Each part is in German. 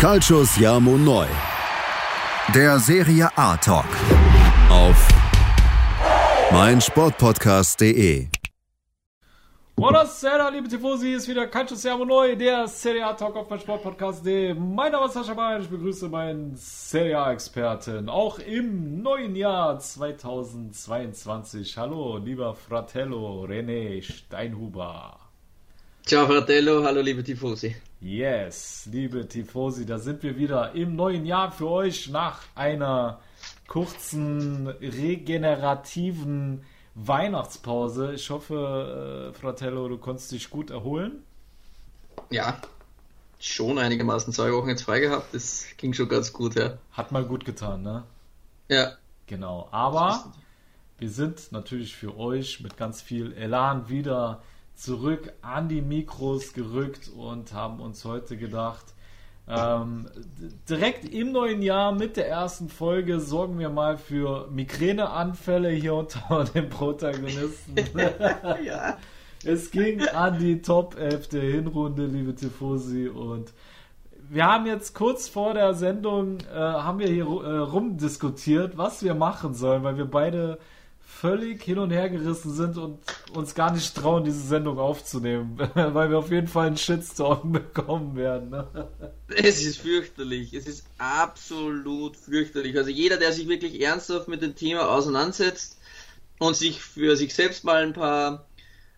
Calcius Jamo Neu. Der Serie A Talk. Auf meinsportpodcast.de. Buonasera, liebe Tifosi, ist wieder Calcio Siamo Neu, der Serie A Talk auf meinsportpodcast.de. Mein Name ist Sascha Bayer, ich begrüße meinen Serie A-Experten, auch im neuen Jahr 2022. Hallo, lieber Fratello René Steinhuber. Ciao Fratello, hallo liebe Tifosi. Yes, liebe Tifosi, da sind wir wieder im neuen Jahr für euch nach einer kurzen regenerativen Weihnachtspause. Ich hoffe, äh, Fratello, du konntest dich gut erholen. Ja, schon einigermaßen zwei Wochen jetzt frei gehabt, das ging schon ganz gut, ja. Hat mal gut getan, ne? Ja. Genau, aber wir sind natürlich für euch mit ganz viel Elan wieder zurück an die Mikros gerückt und haben uns heute gedacht, ähm, direkt im neuen Jahr mit der ersten Folge sorgen wir mal für Migräneanfälle hier unter den Protagonisten. ja. Es ging an die Top 11 der Hinrunde, liebe Tifosi, und wir haben jetzt kurz vor der Sendung, äh, haben wir hier äh, rumdiskutiert, was wir machen sollen, weil wir beide völlig hin und her gerissen sind und uns gar nicht trauen, diese Sendung aufzunehmen, weil wir auf jeden Fall einen Shitstorm bekommen werden. Ne? Es ist fürchterlich, es ist absolut fürchterlich. Also jeder, der sich wirklich ernsthaft mit dem Thema auseinandersetzt und sich für sich selbst mal ein paar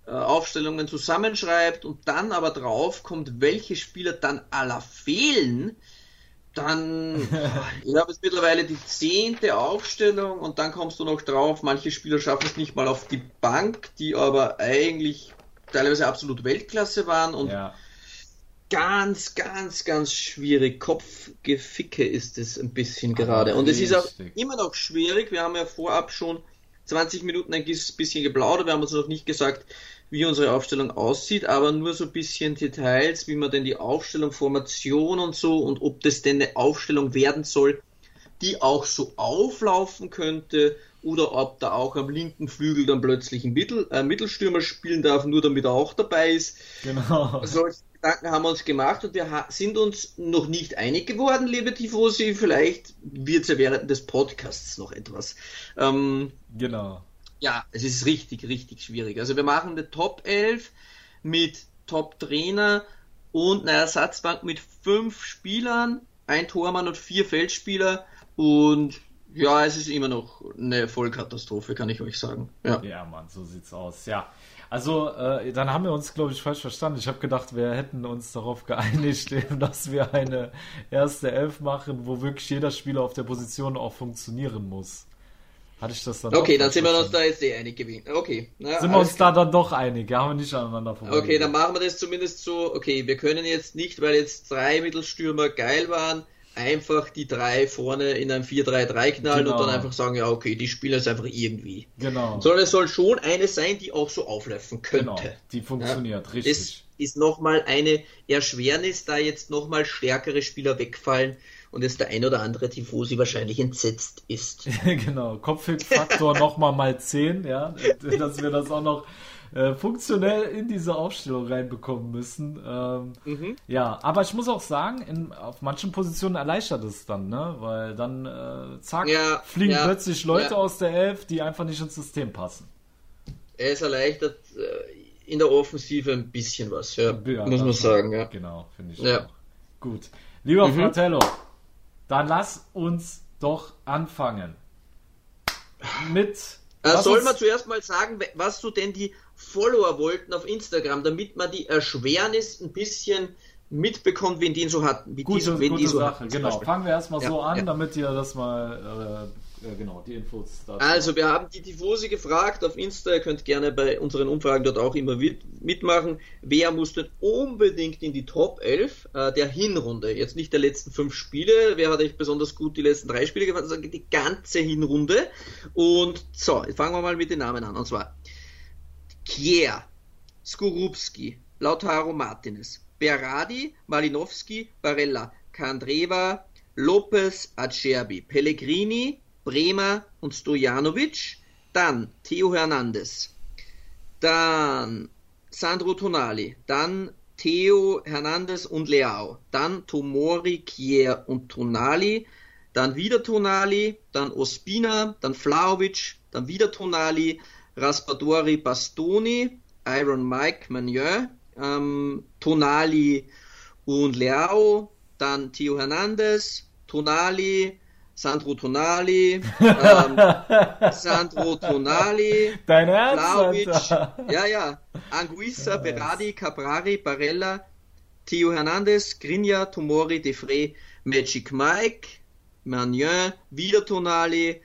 äh, Aufstellungen zusammenschreibt und dann aber drauf kommt, welche Spieler dann aller fehlen, dann, ich habe jetzt mittlerweile die zehnte Aufstellung und dann kommst du noch drauf, manche Spieler schaffen es nicht mal auf die Bank, die aber eigentlich teilweise absolut Weltklasse waren und Ja. ganz, ganz, ganz schwierig. Kopfgeficke ist es ein bisschen gerade. Und es ist auch immer noch schwierig. Wir haben ja vorab schon 20 Minuten ein bisschen geplaudert. Wir haben uns noch nicht gesagt, wie unsere Aufstellung aussieht, aber nur so ein bisschen Details, wie man denn die Aufstellung, Formation und so und ob das denn eine Aufstellung werden soll, die auch so auflaufen könnte oder ob da auch am linken Flügel dann plötzlich ein Mittel, äh, Mittelstürmer spielen darf, nur damit er auch dabei ist. Genau. Solche Gedanken haben wir uns gemacht und wir sind uns noch nicht einig geworden, liebe Tifosi. Vielleicht wird es ja während des Podcasts noch etwas. Ähm, Genau. Ja, es ist richtig, richtig schwierig. Also wir machen eine Top 11 mit Top-Trainer und einer Ersatzbank mit fünf Spielern, ein Tormann und vier Feldspieler und ja, es ist immer noch eine Vollkatastrophe, kann ich euch sagen. Ja. Ja, Mann, so sieht's aus. Ja. Also, äh, dann haben wir uns, glaube ich, falsch verstanden. Ich habe gedacht, wir hätten uns darauf geeinigt, dass wir eine erste Elf machen, wo wirklich jeder Spieler auf der Position auch funktionieren muss. Hatte ich das dann Okay, dann sind wir uns da jetzt eh einig gewesen. Okay. Na, Sind wir uns da dann doch einig? Ja, haben wir nicht aneinander vorbei. Okay, dann machen wir das zumindest so. Okay, wir können jetzt nicht, weil jetzt drei Mittelstürmer geil waren, einfach die drei vorne in ein 4-3-3 knallen Genau. und dann einfach sagen, ja, okay, die spielen jetzt einfach irgendwie. Genau. Sondern es soll schon eine sein, die auch so auflaufen könnte. genau. Die funktioniert, Das richtig. ist nochmal eine Erschwernis, da jetzt nochmal stärkere Spieler wegfallen und es der ein oder andere Tifosi wahrscheinlich entsetzt ist. genau. Kopfhit-Faktor nochmal mal 10, ja. Dass wir das auch noch äh, funktionell in diese Aufstellung reinbekommen müssen. Ähm, Mhm. Ja, aber ich muss auch sagen, in, auf manchen Positionen erleichtert es dann, ne? Weil dann, äh, zack, Ja, fliegen ja, plötzlich Leute ja. aus der Elf, die einfach nicht ins System passen. Er ist erleichtert äh, in der Offensive ein bisschen was, ja, Ja, muss man sagen, ja. Genau, finde ich Ja. auch. Gut. Lieber Mhm. Fratello, dann lass uns doch anfangen. Mit. Äh, soll man zuerst mal sagen, was du denn die Follower wollten auf Instagram, damit man die Erschwernis ein bisschen mitbekommt, wen die so hatten. Wie Gute, die, so- wen gute die so Sache, hatten, genau. Fangen wir erstmal Ja, so an, ja. damit ihr das mal, äh, genau, die Infos dazu. Also, wir haben die Tifosi gefragt auf Insta, ihr könnt gerne bei unseren Umfragen dort auch immer mit, mitmachen. Wer muss denn unbedingt in die Top 11 äh, der Hinrunde? Jetzt nicht der letzten fünf Spiele, wer hat euch besonders gut die letzten drei Spiele gemacht, sondern die ganze Hinrunde. Und so, fangen wir mal mit den Namen an. Und zwar Kier, Skorupski, Lautaro Martinez, Berardi, Malinowski, Barella, Kandreva, Lopez, Acerbi, Pellegrini, Bremer und Stojanovic. Dann Theo Hernandez. Dann Sandro Tonali. Dann Theo Hernandez und Leao. Dann Tomori, Kier und Tonali. Dann wieder Tonali, dann Ospina, dann Flauvic, dann wieder Tonali, Raspadori, Bastoni, Iron Mike, Magnon, ähm, Tonali und Leao, dann Theo Hernandez, Tonali, Sandro Tonali, ähm, Sandro Tonali, Dein Ernst, ja, ja, Anguissa, Berardi, Caprari, Barella, Theo Hernandez, Grinja, Tomori, Defray, Magic Mike, Magnon, wieder Tonali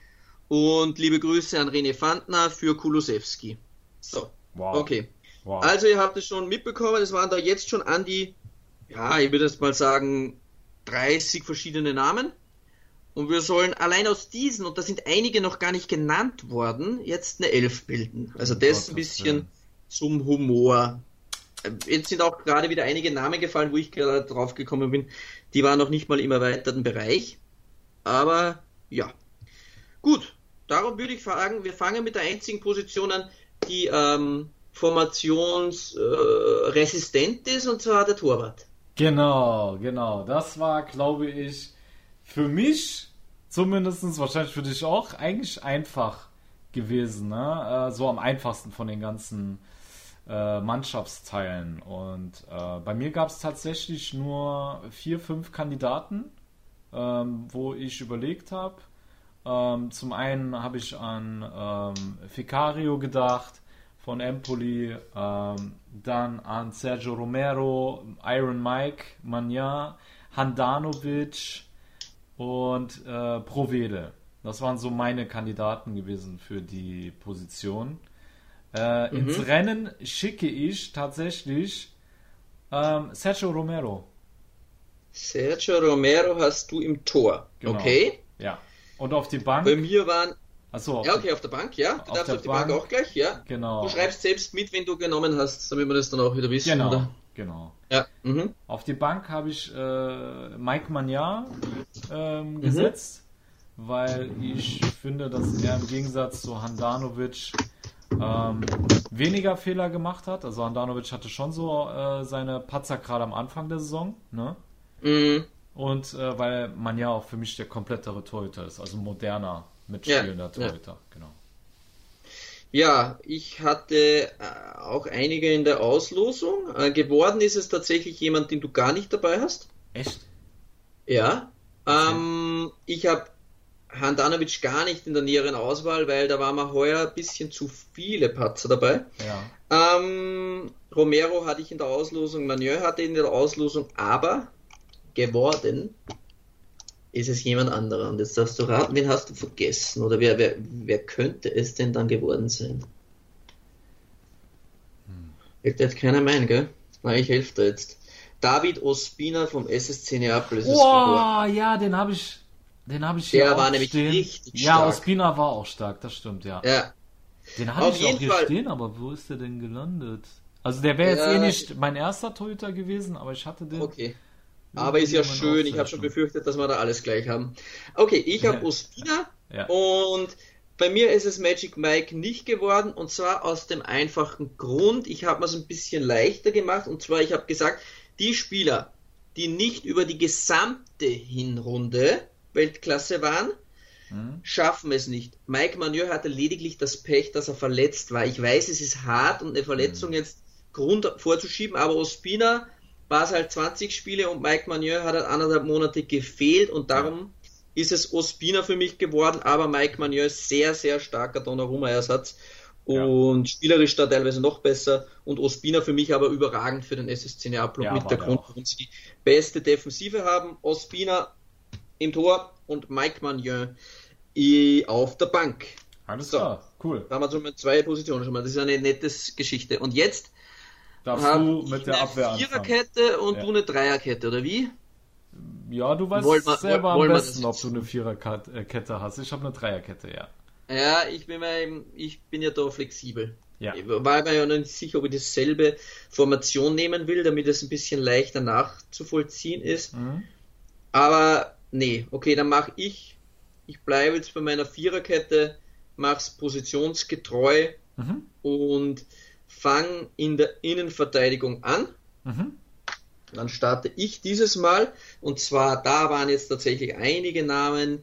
und liebe Grüße an René Fandner für Kulusewski. So, Wow. okay. Wow. Also ihr habt es schon mitbekommen, es waren da jetzt schon an die, ja, ich würde jetzt mal sagen, 30 verschiedene Namen. Und wir sollen allein aus diesen, und da sind einige noch gar nicht genannt worden, jetzt eine Elf bilden. Also das Gottes ein bisschen Willen. zum Humor. Jetzt sind auch gerade wieder einige Namen gefallen, wo ich gerade drauf gekommen bin. Die waren noch nicht mal im erweiterten Bereich. Aber ja. Gut, darum würde ich fragen, wir fangen mit der einzigen Position an, die ähm, formationsresistent äh, ist, und zwar der Torwart. Genau, genau. Das war, glaube ich, für mich zumindest, wahrscheinlich für dich auch, eigentlich einfach gewesen. Ne? Äh, so am einfachsten von den ganzen äh, Mannschaftsteilen. Und äh, bei mir gab es tatsächlich nur vier, fünf Kandidaten, ähm, wo ich überlegt habe. Ähm, zum einen habe ich an ähm, Ficario gedacht von Empoli, ähm, dann an Sergio Romero, Iron Mike, Magnan, Handanovic und äh, Provede. Das waren so meine Kandidaten gewesen für die Position. Äh, Ins Rennen schicke ich tatsächlich ähm, Sergio Romero. Sergio Romero hast du im Tor. Genau. Okay. Ja. Und auf die Bank. Bei mir waren. Achso, Ja, okay, auf der Bank, ja. Du Auf darfst auf die Bank. Bank. auch gleich, ja. genau. Du schreibst selbst mit, wenn du genommen hast, damit wir das dann auch wieder wissen. Genau, Oder? genau. Ja. Mhm. Auf die Bank habe ich äh, Mike Magnan Mhm. ähm, gesetzt, weil ich finde, dass er im Gegensatz zu Handanovic ähm, weniger Fehler gemacht hat. Also Handanovic hatte schon so äh, seine Patzer gerade am Anfang der Saison, ne? Mhm. Und äh, weil Magnan auch für mich der komplettere Torhüter ist, also moderner mitspielender Ja, ja. Torhüter, genau. Ja, ich hatte äh, auch einige in der Auslosung. Äh, geworden ist es tatsächlich jemand, den du gar nicht dabei hast. Echt? Ja. Ähm, ich habe Handanovic gar nicht in der näheren Auswahl, weil da waren mir heuer ein bisschen zu viele Patzer dabei. Ja. Ähm, Romero hatte ich in der Auslosung, Magnon hatte in der Auslosung, aber geworden ist es jemand anderer. Und jetzt darfst du raten, wen hast du vergessen? Oder wer, wer, wer könnte es denn dann geworden sein? Fällt dir jetzt keiner mein, gell? Na, ich helfe dir jetzt. David Ospina vom SSC Neapel ist es geworden. Boah, ja, den habe ich, den habe ich hier Der auch war nämlich stehen. richtig Ja, stark. Ospina war auch stark, das stimmt, ja. Ja, Den habe Auf ich auch hier Fall. stehen, aber wo ist der denn gelandet? Also der wäre jetzt Ja, eh nicht mein erster Torhüter gewesen, aber ich hatte den. okay. Aber ist ja schön, ich habe schon befürchtet, dass wir da alles gleich haben. Okay, ich habe Ospina Ja. und bei mir ist es Magic Mike nicht geworden und zwar aus dem einfachen Grund, ich habe mir es ein bisschen leichter gemacht und zwar ich habe gesagt, die Spieler, die nicht über die gesamte Hinrunde Weltklasse waren, Hm? schaffen es nicht. Mike Magnon hatte lediglich das Pech, dass er verletzt war. Ich weiß, es ist hart und eine Verletzung jetzt Grund vorzuschieben, aber Ospina war es halt 20 Spiele und Mike Magnon hat halt anderthalb Monate gefehlt und darum ist es Ospina für mich geworden, aber Mike Magnon ist sehr, sehr starker Donnarumma-Ersatz Ja. und spielerisch da teilweise noch besser und Ospina für mich aber überragend für den SSC Neapel Ja, mit der Grund, warum sie die beste Defensive haben. Ospina im Tor und Mike Magnon i- auf der Bank. Alles So. klar, cool. Da haben wir schon mal zwei Positionen schon mal. Das ist eine nette Geschichte. Und jetzt Darfst habe du ich mit der eine Abwehr anfangen. Viererkette und Ja. du eine Dreierkette, oder wie? Ja, du weißt Wollen selber wollen am besten, ob du eine Viererkette hast. Ich habe eine Dreierkette, ja. Ja, ich bin, eben- ich bin ja da flexibel. Ja. Ich war mir ja noch nicht sicher, ob ich dasselbe Formation nehmen will, damit es ein bisschen leichter nachzuvollziehen ist. Mhm. Aber nee, okay, dann mache ich. Ich bleibe jetzt bei meiner Viererkette, mach's positionsgetreu Mhm. und fang in der Innenverteidigung an. Mhm. Dann starte ich dieses Mal. Und zwar, da waren jetzt tatsächlich einige Namen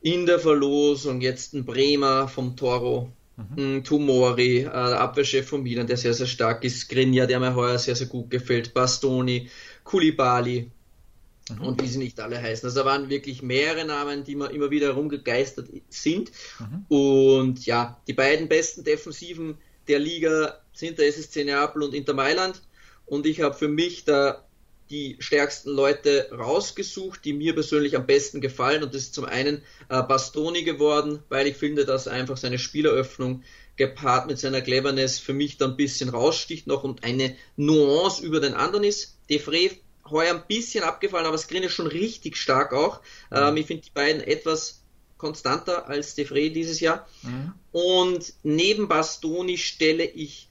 in der Verlosung. Jetzt ein Bremer vom Toro. Mhm. Tumori, äh, Abwehrchef von Milan, der sehr, sehr stark ist. Grinja, der mir heuer sehr, sehr gut gefällt. Bastoni, Kulibali. Mhm. Und wie sie nicht alle heißen. Also da waren wirklich mehrere Namen, die mir immer wieder herumgegeistert sind. Mhm. Und ja, die beiden besten Defensiven der Liga sind der SSC Neapel und Inter Mailand. Und ich habe für mich da die stärksten Leute rausgesucht, die mir persönlich am besten gefallen. Und das ist zum einen äh, Bastoni geworden, weil ich finde, dass einfach seine Spieleröffnung gepaart mit seiner Cleverness für mich da ein bisschen raussticht noch und eine Nuance über den anderen ist. Defray heuer ein bisschen abgefallen, aber Skrin ist schon richtig stark auch. Mhm. Ähm, ich finde die beiden etwas konstanter als Defray dieses Jahr. Mhm. Und neben Bastoni stelle ich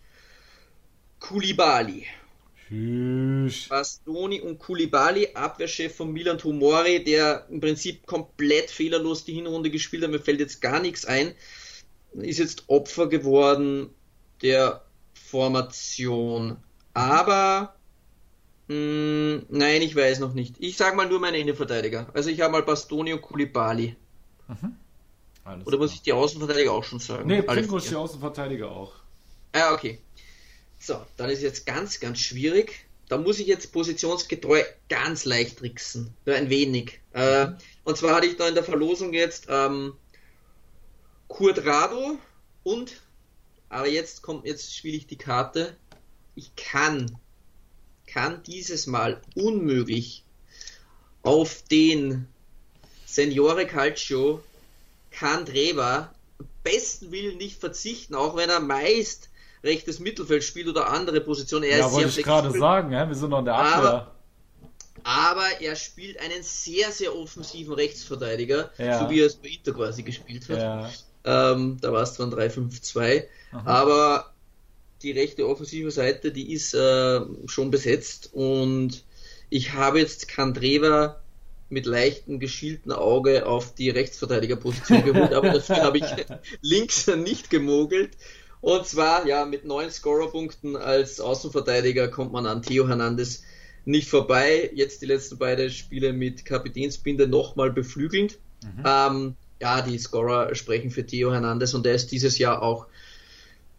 Kulibali. Tschüss. Bastoni und Kulibali, Abwehrchef von Milan Tomori, der im Prinzip komplett fehlerlos die Hinrunde gespielt hat. Mir fällt jetzt gar nichts ein. Ist jetzt Opfer geworden der Formation. Aber mh, hm, nein, ich weiß noch nicht. Ich sage mal nur meine Innenverteidiger. Also ich habe mal Bastoni und Kulibali. Mhm. Oder muss ich die Außenverteidiger auch schon sagen? Nee, Pringo ist die Außenverteidiger auch. Ah, okay. So, dann ist jetzt ganz, ganz schwierig. Da muss ich jetzt positionsgetreu ganz leicht tricksen. Nur ein wenig. Äh, und zwar hatte ich da in der Verlosung jetzt ähm, Curdrado und, aber jetzt kommt, jetzt spiele ich die Karte. Ich kann, kann dieses Mal unmöglich auf den Seniore Calcio Candreva besten Willen nicht verzichten, auch wenn er meist rechtes Mittelfeld spielt oder andere Positionen. Er ja, ist wollte ich gerade sagen, ja? wir sind noch in der Abwehr. Aber, aber er spielt einen sehr, sehr offensiven Rechtsverteidiger, ja. so wie er es bei Inter quasi gespielt hat. Ja. Ähm, da war es zwar ein 3-5-2, aber die rechte offensive Seite, die ist äh, schon besetzt und ich habe jetzt Kandreva mit leichtem geschielten Auge auf die Rechtsverteidigerposition geholt, aber dafür habe ich links nicht gemogelt und zwar, ja, mit neun Scorerpunkten als Außenverteidiger kommt man an Theo Hernandez nicht vorbei. Jetzt die letzten beiden Spiele mit Kapitänsbinde nochmal beflügelnd. Mhm. Ähm, ja, die Scorer sprechen für Theo Hernandez und er ist dieses Jahr auch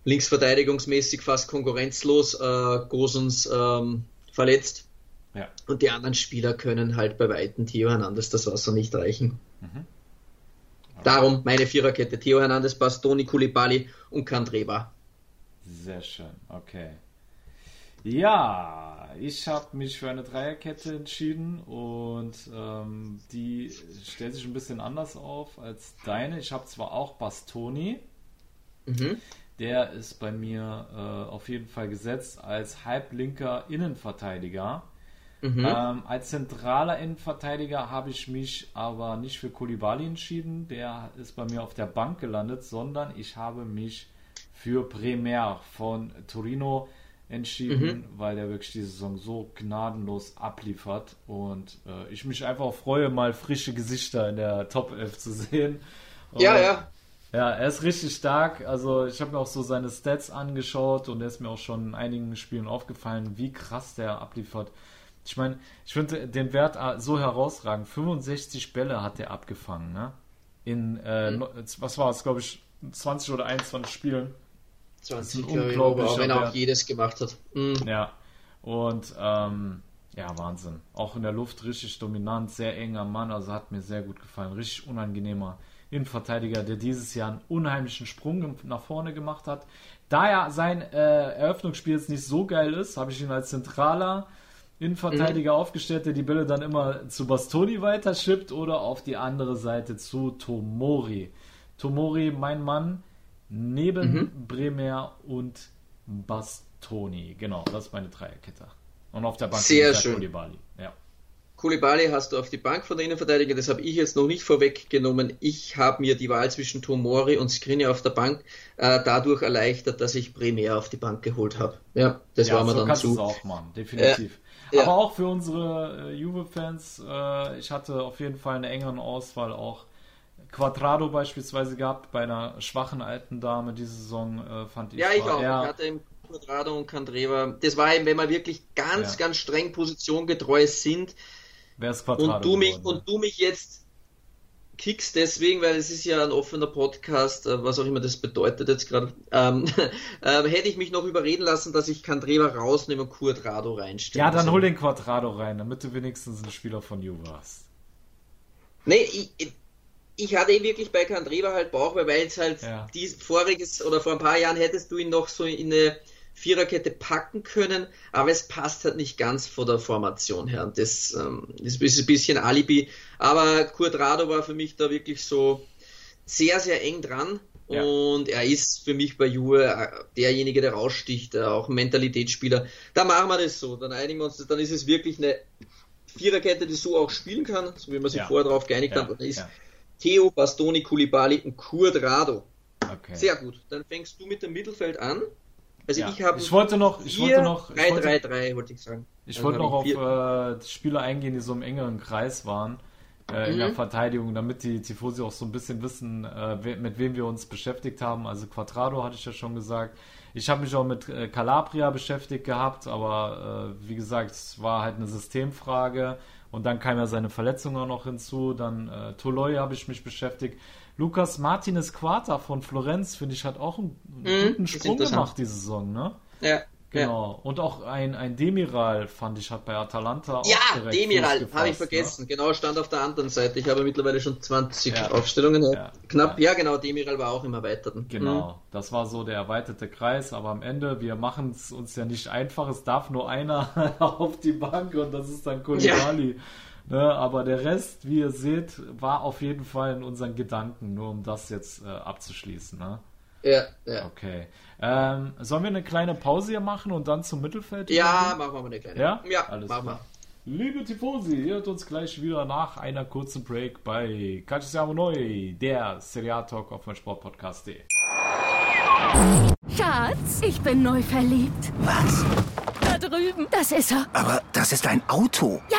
linksverteidigungsmäßig fast konkurrenzlos. Äh, Gosens ähm, verletzt. Ja. Und die anderen Spieler können halt bei Weitem Theo Hernandez das Wasser nicht reichen. Mhm. Darum meine Viererkette. Theo Hernandez, Bastoni, Kulibali und Kandreva. Sehr schön, okay. Ja, ich habe mich für eine Dreierkette entschieden und ähm, die stellt sich ein bisschen anders auf als deine. Ich habe zwar auch Bastoni, mhm. der ist bei mir äh, auf jeden Fall gesetzt als halblinker Innenverteidiger. Mhm. Ähm, als zentraler Innenverteidiger habe ich mich aber nicht für Kulibali entschieden. Der ist bei mir auf der Bank gelandet, sondern ich habe mich für Bremer von Torino entschieden, mhm. weil der wirklich die Saison so gnadenlos abliefert und äh, ich mich einfach freue, mal frische Gesichter in der Top 11 zu sehen. Und, ja, ja. Ja, er ist richtig stark. Also ich habe mir auch so seine Stats angeschaut und er ist mir auch schon in einigen Spielen aufgefallen, wie krass der abliefert. Ich meine, ich finde den Wert ah, so herausragend. 65 Bälle hat er abgefangen, ne? In, äh, mhm. was war es, glaube ich, 20 oder 21 Spielen. 20, unglaublich. Auch wenn er auch jedes gemacht hat. Mhm. Ja, und ähm, ja, Wahnsinn. Auch in der Luft richtig dominant, sehr enger Mann, also hat mir sehr gut gefallen. Richtig unangenehmer Innenverteidiger, der dieses Jahr einen unheimlichen Sprung nach vorne gemacht hat. Da ja sein äh, Eröffnungsspiel jetzt nicht so geil ist, habe ich ihn als zentraler Innenverteidiger mhm. aufgestellt, der die Bälle dann immer zu Bastoni weiterschippt oder auf die andere Seite zu Tomori. Tomori, mein Mann, neben mhm. Bremer und Bastoni. Genau, das ist meine Dreierkette. Und auf der Bank Sehr schön. Kulibali. Ja. Kulibali hast du auf die Bank von der Innenverteidiger, das habe ich jetzt noch nicht vorweggenommen. Ich habe mir die Wahl zwischen Tomori und Skrini auf der Bank äh, dadurch erleichtert, dass ich Bremer auf die Bank geholt habe. Ja, das ja, war mir so dann zu. auch machen, definitiv. Äh, ja. Aber auch für unsere äh, Juve-Fans, äh, ich hatte auf jeden Fall eine engere Auswahl auch. Quadrado beispielsweise gehabt bei einer schwachen alten Dame diese Saison, äh, fand ich. Ja, ich auch. Ich hatte im Quadrado und Candreva. Das war eben, wenn wir wirklich ganz, ja. ganz streng positiongetreu sind. Wer ist Quadrado und du mich geworden, Und du mich jetzt kickst deswegen, weil es ist ja ein offener Podcast, äh, was auch immer das bedeutet jetzt gerade, ähm, äh, hätte ich mich noch überreden lassen, dass ich Candreva rausnehme und Quadrado reinstelle. Ja, dann hol den Quadrado rein, damit du wenigstens ein Spieler von Juve hast. Nee, ich, ich hatte ihn wirklich bei Candreva halt Bauch, weil es halt ja. die voriges oder vor ein paar Jahren hättest du ihn noch so in eine Viererkette packen können, aber es passt halt nicht ganz vor der Formation her. Und das, ähm, das ist ein bisschen Alibi. Aber Kurt Rado war für mich da wirklich so sehr, sehr eng dran. Ja. Und er ist für mich bei Juve äh, derjenige, der raussticht, äh, auch ein Mentalitätsspieler. Da machen wir das so. Dann einigen wir uns, dann ist es wirklich eine Viererkette, die so auch spielen kann, so wie wir sich ja. vorher darauf geeinigt ja. haben. Dann ist Theo, Bastoni, Kulibali und Kurt Rado. Okay. Sehr gut. Dann fängst du mit dem Mittelfeld an. Also ja. ich habe. Ich wollte noch. Ich wollte noch. 3-3-3 wollte ich sagen. Ich wollte noch auf äh, Spieler eingehen, die so im engeren Kreis waren. Äh, mhm. In der mhm. Verteidigung, damit die Tifosi auch so ein bisschen wissen, äh, mit wem wir uns beschäftigt haben. Also Quadrado hatte ich ja schon gesagt. Ich habe mich auch mit äh, Calabria beschäftigt gehabt, aber äh, wie gesagt, es war halt eine Systemfrage. Und dann kam ja seine Verletzung auch noch hinzu. Dann äh, Toloi habe ich mich beschäftigt. Lukas Martinez Quarta von Florenz, finde ich, hat auch einen, mhm, guten Sprung gemacht diese Saison, ne? Ja. Genau. Ja. Und auch ein, ein Demiral, fand ich, hat bei Atalanta ja, auch direkt Demiral, habe ich vergessen. Ne? Genau, stand auf der anderen Seite. Ich habe mittlerweile schon 20 ja. Aufstellungen. Ja. Knapp, ja. genau, Demiral war auch im Erweiterten. Genau, mhm. das war so der erweiterte Kreis. Aber am Ende, wir machen es uns ja nicht einfach. Es darf nur einer auf die Bank und das ist dann Koulibaly. Ne, aber der Rest, wie ihr seht, war auf jeden Fall in unseren Gedanken, nur um das jetzt äh, abzuschließen. Ne? Ja, ja. Okay. Ähm, sollen wir eine kleine Pause hier machen und dann zum Mittelfeld? Ja, machen wir mal eine kleine. Ja, ja alles machen klar. wir. Liebe Tifosi, ihr hört uns gleich wieder nach einer kurzen Break bei Calcio Neu, der Serie Talk auf mein Sportpodcast.de. Schatz, ich bin neu verliebt. Was? Da drüben. Das ist er. Aber das ist ein Auto. Ja,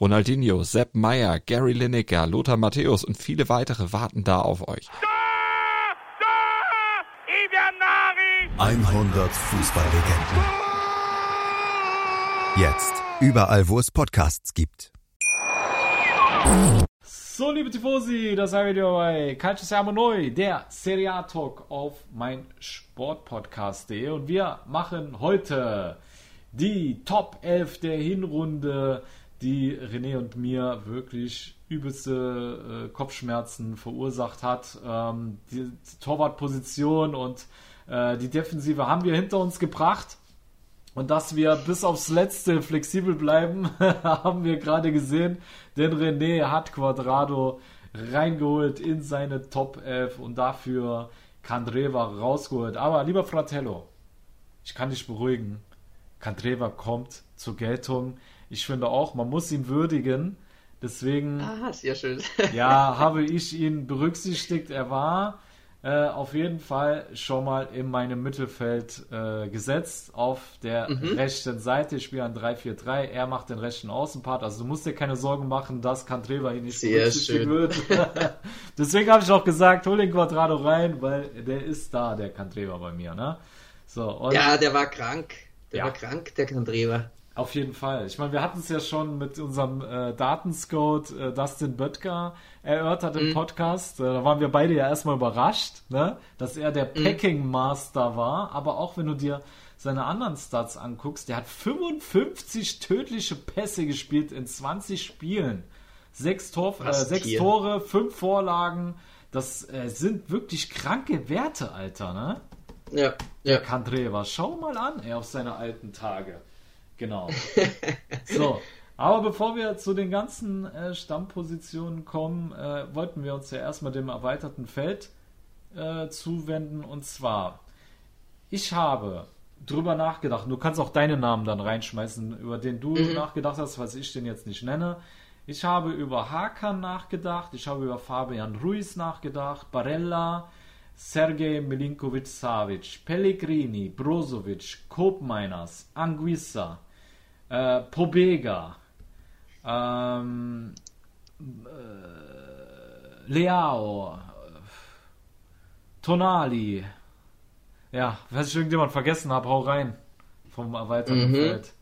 Ronaldinho, Sepp Meyer, Gary Lineker, Lothar Matthäus und viele weitere warten da auf euch. 100 Fußballlegenden Jetzt. Überall, wo es Podcasts gibt. So, liebe Tifosi, das haben wir wieder bei Calcio Siamo Neu, der Serie A Talk auf mein Sportpodcast.de. Und wir machen heute die Top 11 der Hinrunde, die René und mir wirklich übelste äh, Kopfschmerzen verursacht hat. Ähm, die Torwartposition und äh, die Defensive haben wir hinter uns gebracht. Und dass wir bis aufs Letzte flexibel bleiben, haben wir gerade gesehen. Denn René hat Quadrado reingeholt in seine Top 11 und dafür Candreva rausgeholt. Aber lieber Fratello, ich kann dich beruhigen. Candreva kommt zur Geltung. Ich finde auch, man muss ihn würdigen. Deswegen ah, sehr schön. ja, habe ich ihn berücksichtigt. Er war äh, auf jeden Fall schon mal in meinem Mittelfeld äh, gesetzt auf der mhm. rechten Seite. Ich spiele ein 3-4-3. Er macht den rechten Außenpart. Also du musst dir keine Sorgen machen, dass Cantreva hier nicht berücksichtigt wird. Deswegen habe ich auch gesagt, hol den Quadrado rein, weil der ist da, der Cantreva bei mir. Ne? So, ja, der war krank. Der ja. war krank, der Cantreva. Auf jeden Fall. Ich meine, wir hatten es ja schon mit unserem äh, Datenscout äh, Dustin Böttger erörtert im mhm. Podcast. Äh, da waren wir beide ja erstmal überrascht, ne? dass er der mhm. Packing Master war. Aber auch wenn du dir seine anderen Stats anguckst, der hat 55 tödliche Pässe gespielt in 20 Spielen. Sechs, Tor, äh, sechs Tore, fünf Vorlagen. Das äh, sind wirklich kranke Werte, Alter, ne? Ja. ja. Kandreva, schau mal an, er auf seine alten Tage. Genau. so, aber bevor wir zu den ganzen äh, Stammpositionen kommen, äh, wollten wir uns ja erstmal dem erweiterten Feld äh, zuwenden. Und zwar, ich habe drüber nachgedacht. Du kannst auch deine Namen dann reinschmeißen, über den du Mhm. nachgedacht hast, was ich den jetzt nicht nenne. Ich habe über Hakan nachgedacht, ich habe über Fabian Ruiz nachgedacht, Barella, Sergej Milinkovic-Savic, Pellegrini, Brozovic, Kopmeiners, Anguissa, äh, Pobega, ähm, äh, Leao, Tonali. Ja, falls ich irgendjemand vergessen habe, hau rein. Vom erweiterten Mhm. Feld.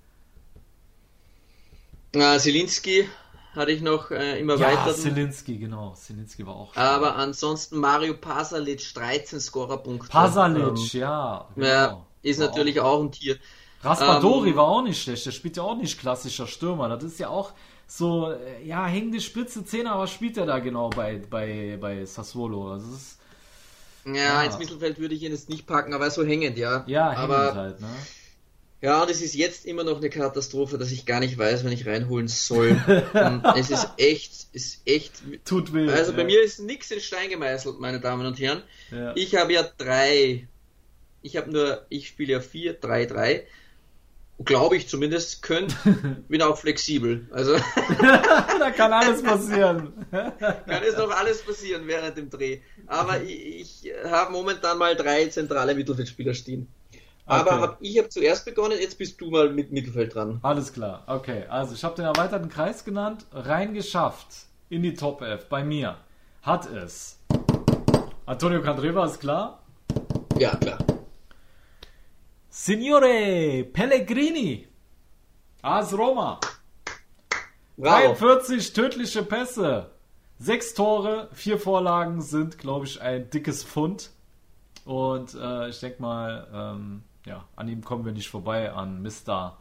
Äh, Zielinski hatte ich noch äh, im Ja. Silinski, genau. Silinski war auch aber ansonsten Mario Pasalic, 13 Scorerpunkte. Pasalic, Ähm, ja. ja, genau. ist War natürlich auch ein Tier. Raspadori ähm, war auch nicht schlecht. Der spielt ja auch nicht klassischer Stürmer. Das ist ja auch so, äh, ja, hängende Spitze Zehner, aber spielt er da genau bei, bei, bei Sassuolo. Das ist, Ja, Ja. ins Mittelfeld würde ich ihn jetzt nicht packen, aber so hängend, ja. ja, hängend aber halt, ne? ja, und es ist jetzt immer noch eine Katastrophe, dass ich gar nicht weiß, wenn ich reinholen soll. Ähm, es ist echt, ist echt. Tut weh. Also bei ja. mir ist nichts in Stein gemeißelt, meine Damen und Herren. Ja. Ich habe ja drei. Ich habe nur, ich spiele ja vier, drei, drei. Glaube ich zumindest, könnt, bin auch flexibel. Also da kann alles passieren. kann es noch alles passieren während dem Dreh. Aber ich, ich habe momentan mal drei zentrale Mittelfeldspieler stehen. Aber Okay. hab, ich habe zuerst begonnen, jetzt bist du mal mit Mittelfeld dran. Alles klar, okay. Also ich habe den erweiterten Kreis genannt, reingeschafft in die Top 11. Bei mir hat es Antonio Candreva, ist klar. Ja, klar. Signore Pellegrini, AS Roma, Bravo. 43 tödliche Pässe, 6 Tore, 4 Vorlagen sind, glaube ich, ein dickes Pfund. Und äh, ich denke mal, ähm, ja, an ihm kommen wir nicht vorbei, an Mr.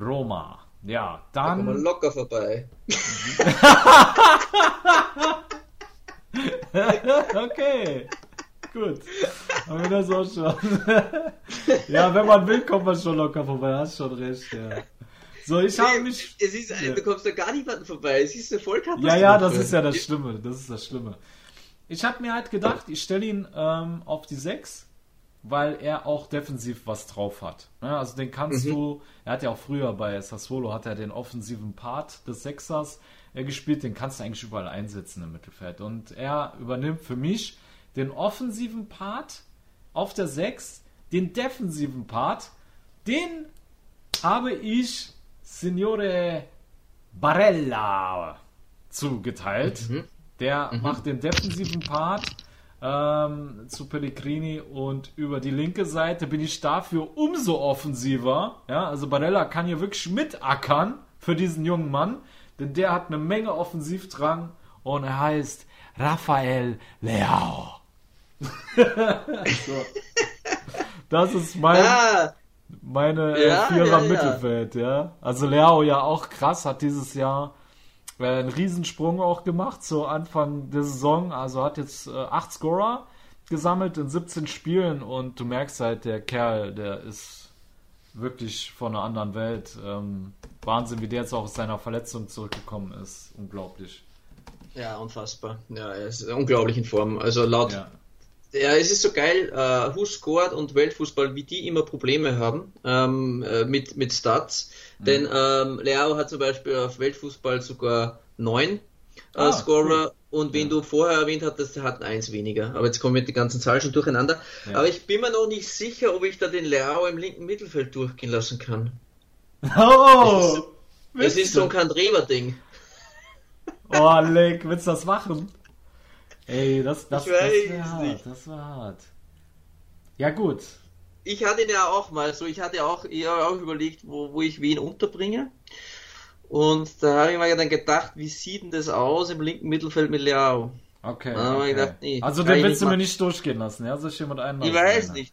Roma. Ja, Da kommen wir dann. locker vorbei. okay. Gut. Haben wir das auch schon. ja, wenn man will, kommt man schon locker vorbei. Hast schon recht, ja. So, ich habe mich. es ist, Ja. Du kommst da gar niemanden vorbei. Es ist eine Vollkatastrophe. Ja, ja, das ist ja das Schlimme. Das ist das Schlimme. Ich habe mir halt gedacht, ich stelle ihn ähm, auf die 6, weil er auch defensiv was drauf hat. Ja, also den kannst du, er hat ja auch früher bei Sassuolo, hat er den offensiven Part des Sechsers äh, gespielt, den kannst du eigentlich überall einsetzen im Mittelfeld. Und er übernimmt für mich den offensiven Part auf der 6, den defensiven Part, den habe ich Signore Barella zugeteilt. Der macht den defensiven Part ähm, zu Pellegrini und über die linke Seite bin ich dafür umso offensiver. Ja, also Barella kann hier wirklich mitackern für diesen jungen Mann, denn der hat eine Menge Offensivdrang und er heißt Rafael Leao. so. Das ist mein Ah, meine äh, Ja, Vierer ja, ja. Mittelfeld, ja. Also Leao ja auch krass, hat dieses Jahr äh, einen Riesensprung auch gemacht zu Anfang der Saison. Also hat jetzt äh, acht Scorer gesammelt in 17 Spielen und du merkst halt, der Kerl, der ist wirklich von einer anderen Welt. Ähm, Wahnsinn, wie der jetzt auch aus seiner Verletzung zurückgekommen ist. Unglaublich. ja, unfassbar. Ja, er ist unglaublich in Form. Also laut Ja. Ja, es ist so geil, äh, Who Scored und Weltfußball, wie die immer Probleme haben ähm, äh, mit, mit Stats. Mhm. Denn ähm, Leao hat zum Beispiel auf Weltfußball sogar neun äh, Ah, Scorer und wen du vorher erwähnt hattest, der hat eins weniger. Aber jetzt kommen mit die ganzen Zahlen schon durcheinander. Ja. Aber ich bin mir noch nicht sicher, ob ich da den Leao im linken Mittelfeld durchgehen lassen kann. Oh! Es ist so ein Kandreva-Ding. Oh, Leck, willst du das machen? Ey, das, das, Ich das weiß wäre hart, nicht. das war hart. Ja, gut. Ich hatte ihn ja auch mal so, ich hatte auch, ich habe auch überlegt, wo, wo ich wen unterbringe. Und da habe ich mir dann gedacht, wie sieht denn das aus im linken Mittelfeld mit Leao? Okay. Okay. gedacht, nee, also den willst du mir nicht durchgehen lassen, ja? Soll ich jemand einen Ich weiß nicht.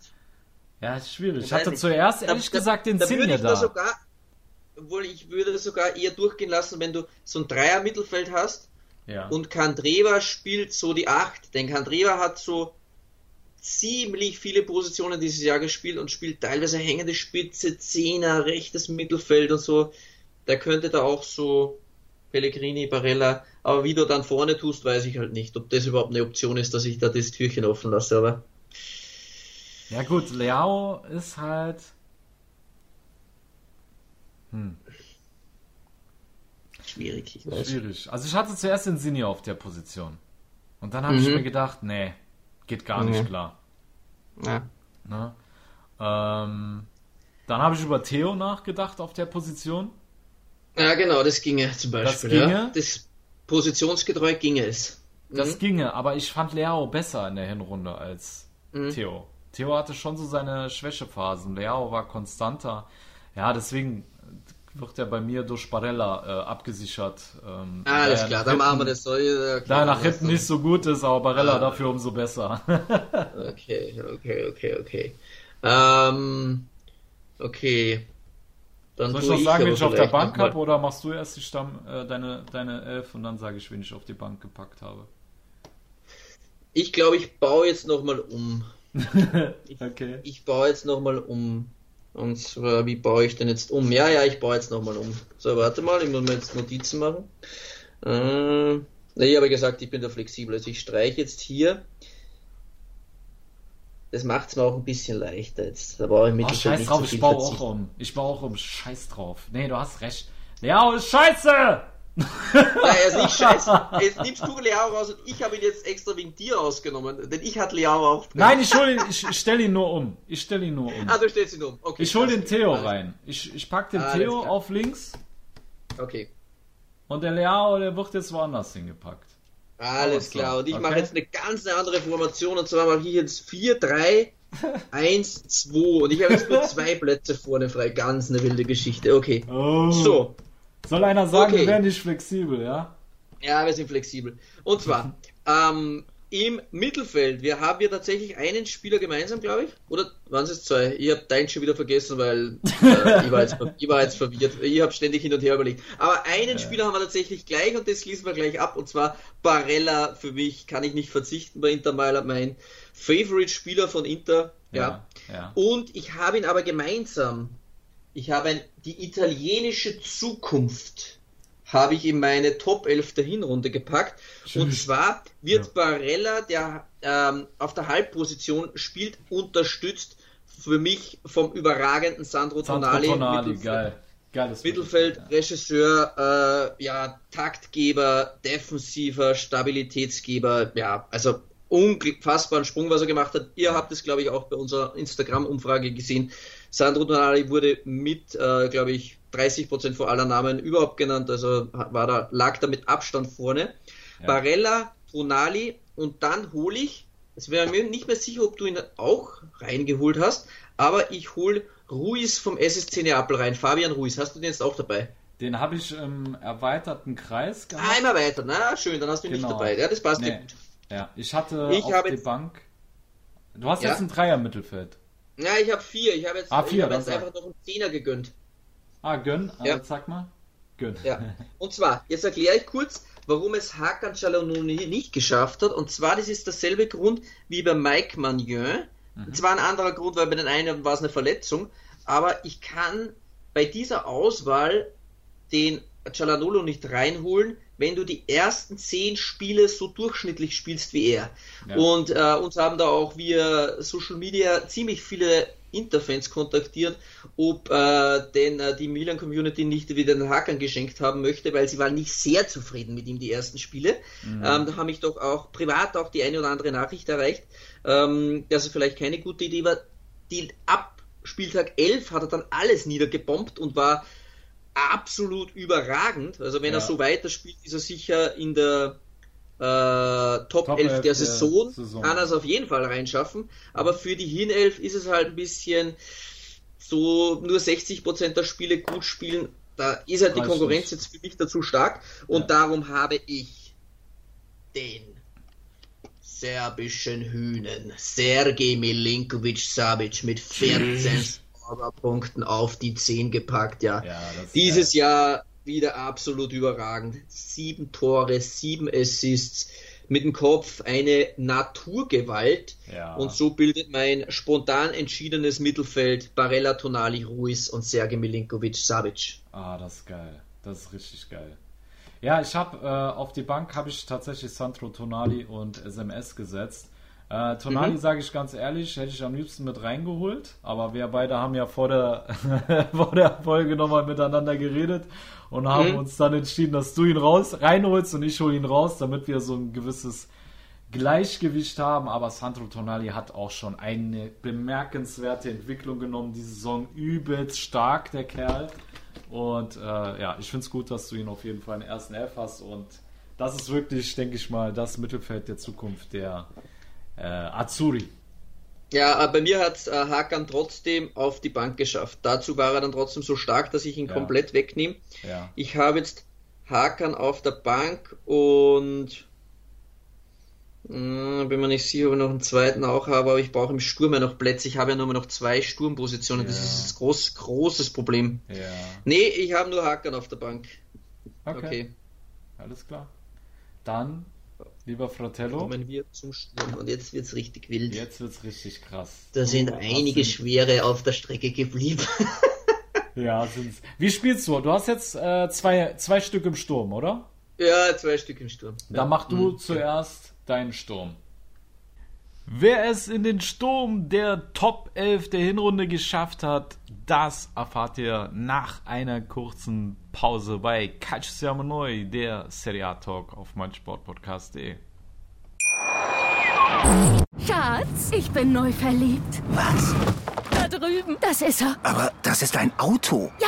Ja, ist schwierig. Ich hatte nicht. zuerst ehrlich da- gesagt den Sinn da da. sogar, obwohl ich würde das sogar eher durchgehen lassen, wenn du so ein Dreier-Mittelfeld hast Ja. und Kandreva spielt so die Acht. Denn Kandreva hat so ziemlich viele Positionen dieses Jahr gespielt und spielt teilweise hängende Spitze, Zehner, rechtes Mittelfeld und so. Der könnte da auch so Pellegrini, Barella, aber wie du dann vorne tust, weiß ich halt nicht, ob das überhaupt eine Option ist, dass ich da das Türchen offen lasse, aber Ja gut, Leao ist halt. Hm. Schwierig, ich weiß. Schwierig. Also ich hatte zuerst den Sinne auf der Position. Und dann habe ich Mhm. mir gedacht, nee, geht gar nicht Nee. klar. Ja. Ne? Ähm, dann habe ich über Theo nachgedacht auf der Position. ja, genau, das ginge zum Beispiel. ginge? Ja. Das positionsgetreu ginge es. Das Mhm. ginge, aber ich fand Leao besser in der Hinrunde als Mhm. Theo. Theo hatte schon so seine Schwächephasen. Leao war konstanter. Ja, deswegen wird er bei mir durch Barella äh, abgesichert. Ähm, Ah, Alles klar, dann machen wir das so. Ja, Da nach hinten nicht so gut ist, aber Barella Ah. dafür umso besser. Okay, okay, okay, okay. Ähm, okay. Dann Soll ich noch sagen, wen aber ich auf der Bank habe oder machst du erst die Stamm, äh, deine, deine Elf und dann sage ich, wen ich auf die Bank gepackt habe? Ich glaube, ich baue jetzt nochmal um. Okay. Ich baue jetzt nochmal um. Und zwar, wie baue ich denn jetzt um? Ja, ja, ich baue jetzt nochmal um. So, warte mal, ich muss mir jetzt Notizen machen. Äh, ich habe gesagt, ich bin da flexibel. Also ich streiche jetzt hier. Das macht es mir auch ein bisschen leichter jetzt. Da brauche ich Oh, Mittelfeld scheiß drauf, so ich baue auch um. Ich baue auch um. Scheiß drauf. Nee, du hast recht. Leao ist scheiße! Ja, er ist nicht scheiße. Jetzt nimmst du Leao raus und ich habe ihn jetzt extra wegen dir rausgenommen. Denn ich hatte Leao auch. Nein, ich ihn, ich, stelle ihn nur um. Ich stelle ihn nur um. Ah, du stellst ihn um. Okay. Ich hol den. Theo Alles- rein. Ich, ich pack den Alles Theo auf links Okay. und der Leao, der wird jetzt woanders hingepackt. Alles so, klar. Und ich mache okay. jetzt eine ganz andere Formation und zwar mache ich jetzt 4, 3, 1, 2 und ich habe jetzt nur zwei Plätze vorne frei. Ganz eine wilde Geschichte. Okay. Oh. So. Soll einer sagen, Okay. wir wären nicht flexibel, ja? Ja, wir sind flexibel. Und zwar, ähm, im Mittelfeld, wir haben ja tatsächlich einen Spieler gemeinsam, glaube ich. Oder waren es jetzt zwei? Ich habe deinen schon wieder vergessen, weil äh, ich, war jetzt, ich war jetzt verwirrt. Ich habe ständig hin und her überlegt. Aber einen Spieler haben wir tatsächlich gleich und das schließen wir gleich ab. Und zwar Barella für mich, kann ich nicht verzichten bei Inter Mailand, mein Favorite-Spieler von Inter. Ja. ja. Und ich habe ihn aber gemeinsam. Ich habe ein, die italienische Zukunft habe ich in meine Top 11 der Hinrunde gepackt. Schön. Und zwar wird Ja. Barella, der ähm, auf der Halbposition spielt, unterstützt für mich vom überragenden Sandro, Sandro Tonali. Tonali, Mittelfeld- geil. Geiles Mittelfeld, Ja. Regisseur, äh, ja, Taktgeber, Defensiver, Stabilitätsgeber, ja, also unfassbaren Sprung, was er gemacht hat. Ihr habt es, glaube ich, auch bei unserer Instagram-Umfrage gesehen. Sandro Tonali wurde mit, äh, glaube ich, 30% vor aller Namen überhaupt genannt, also war da, lag da mit Abstand vorne. Ja. Barella, Tonali und dann hole ich, es wäre mir nicht mehr sicher, ob du ihn auch reingeholt hast, aber ich hole Ruiz vom SSC Neapel rein. Fabian Ruiz, hast du den jetzt auch dabei? Den habe ich im erweiterten Kreis gehabt. Einmal weiter, na schön, dann hast du ihn Genau. nicht dabei. Ja, das passt Nee. gut. Ja, ich hatte Ich auf die Bank. Du hast Ja? jetzt ein Dreier-Mittelfeld. Ja, ich habe vier. Ich habe jetzt, Ah, vier, ich dann jetzt einfach noch einen Zehner gegönnt. Ah, gönn. Ja. Also sag mal. Gönn. Ja. Und zwar, jetzt erkläre ich kurz, warum es Hakan Çalhanoğlu nicht geschafft hat. Und zwar, das ist derselbe Grund wie bei Mike Magnon. Und zwar ein anderer Grund, weil bei den einen war es eine Verletzung. Aber ich kann bei dieser Auswahl den Çalhanoğlu nicht reinholen, wenn du die ersten zehn Spiele so durchschnittlich spielst wie er. Ja. Und äh, uns haben da auch via Social Media ziemlich viele Interfans kontaktiert, ob äh, denn äh, die Milan Community nicht wieder den Hackern geschenkt haben möchte, weil sie waren nicht sehr zufrieden mit ihm die ersten Spiele. Ähm, da haben mich doch auch privat auch die eine oder andere Nachricht erreicht, ähm, dass es vielleicht keine gute Idee war. Die ab Spieltag 11 hat er dann alles niedergebombt und war absolut überragend. Also wenn Ja. er so weiterspielt, ist er sicher in der äh, Top, Top 11 11 der der Saison, Saison. kann er es auf jeden Fall reinschaffen. Aber für die Hinelf ist es halt ein bisschen so nur 60% der Spiele gut spielen. Da ist halt die Konkurrenz nicht. jetzt für mich dazu stark. Und Ja. darum habe ich den serbischen Hühnen Sergej Milinkovic Savic mit 14 Scorerpunkten auf die 10 gepackt. Ja, Ja, dieses Jahr wieder absolut überragend. Sieben Tore, sieben Assists, mit dem Kopf eine Naturgewalt. Ja. Und so bildet mein spontan entschiedenes Mittelfeld Barella, Tonali, Ruiz und Sergej Milinkovic Savic. Ah, das ist geil. Das ist richtig geil. Ja, ich habe äh, auf die Bank habe ich tatsächlich Sandro Tonali und SMS gesetzt. Äh, Tonali, mhm. sage ich ganz ehrlich, hätte ich am liebsten mit reingeholt, aber wir beide haben ja vor der, vor der Folge nochmal miteinander geredet und haben mhm. uns dann entschieden, dass du ihn raus reinholst und ich hole ihn raus, damit wir so ein gewisses Gleichgewicht haben. Aber Sandro Tonali hat auch schon eine bemerkenswerte Entwicklung genommen, die Saison übelst stark, der Kerl. Und äh, ja, ich finde es gut, dass du ihn auf jeden Fall in den ersten Elf hast und das ist wirklich, denke ich mal, das Mittelfeld der Zukunft der äh, Azuri. Ja, bei mir hat äh, Hakan trotzdem auf die Bank geschafft. Dazu war er dann trotzdem so stark, dass ich ihn ja. komplett wegnehme. Ja. Ich habe jetzt Hakan auf der Bank und mh, hm, bin mir nicht sicher, ob ich noch einen zweiten auch habe, aber ich brauche im Sturm ja noch Plätze. Ich habe ja nur noch zwei Sturmpositionen. Ja. Das ist ein groß, großes Problem. Ja. Nee, ich habe nur Hakan auf der Bank. Okay. okay. Alles klar. Dann Lieber Fratello. Kommen wir zum Sturm und jetzt wird es richtig wild. Jetzt wird es richtig krass. Da sind einige Schwere auf der Strecke geblieben. ja, sind's. Wie spielst du? Du hast jetzt äh, zwei, zwei Stück im Sturm, oder? Ja, zwei Stück im Sturm. Dann ja. mach du mhm. zuerst deinen Sturm. Wer es in den Sturm der Top 11 der Hinrunde geschafft hat, das erfahrt ihr nach einer kurzen Pause bei Calcio Siamo Noi, der Serie A Talk auf meinsportpodcast.de. Schatz, ich bin neu verliebt. Was? Da drüben. Das ist er. Aber das ist ein Auto. Ja,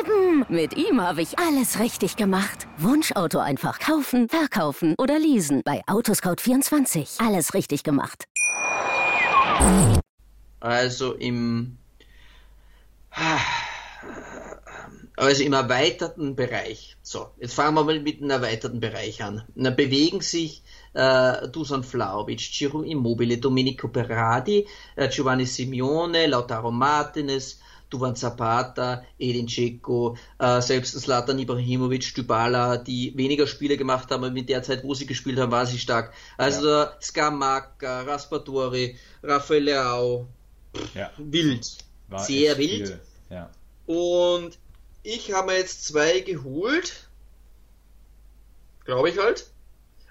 eben. Mit ihm habe ich alles richtig gemacht. Wunschauto einfach kaufen, verkaufen oder leasen. Bei Autoscout24. Alles richtig gemacht. Also im also im erweiterten Bereich. So, jetzt fangen wir mal mit dem erweiterten Bereich an. Da bewegen sich äh, Dusan Vlaovic, Ciro Immobile, Domenico Berardi, äh, Giovanni Simeone, Lautaro Martinez, Duvan Zapata, Edin Dzeko, äh, selbst Zlatan Ibrahimovic, Dybala, die weniger Spiele gemacht haben, aber in der Zeit, wo sie gespielt haben, war sie stark. Also ja. Skamaka, Raspadori, Rafael Leao, ja. wild. War Sehr wild. Ja. Und ich habe mir jetzt zwei geholt. Glaube ich halt.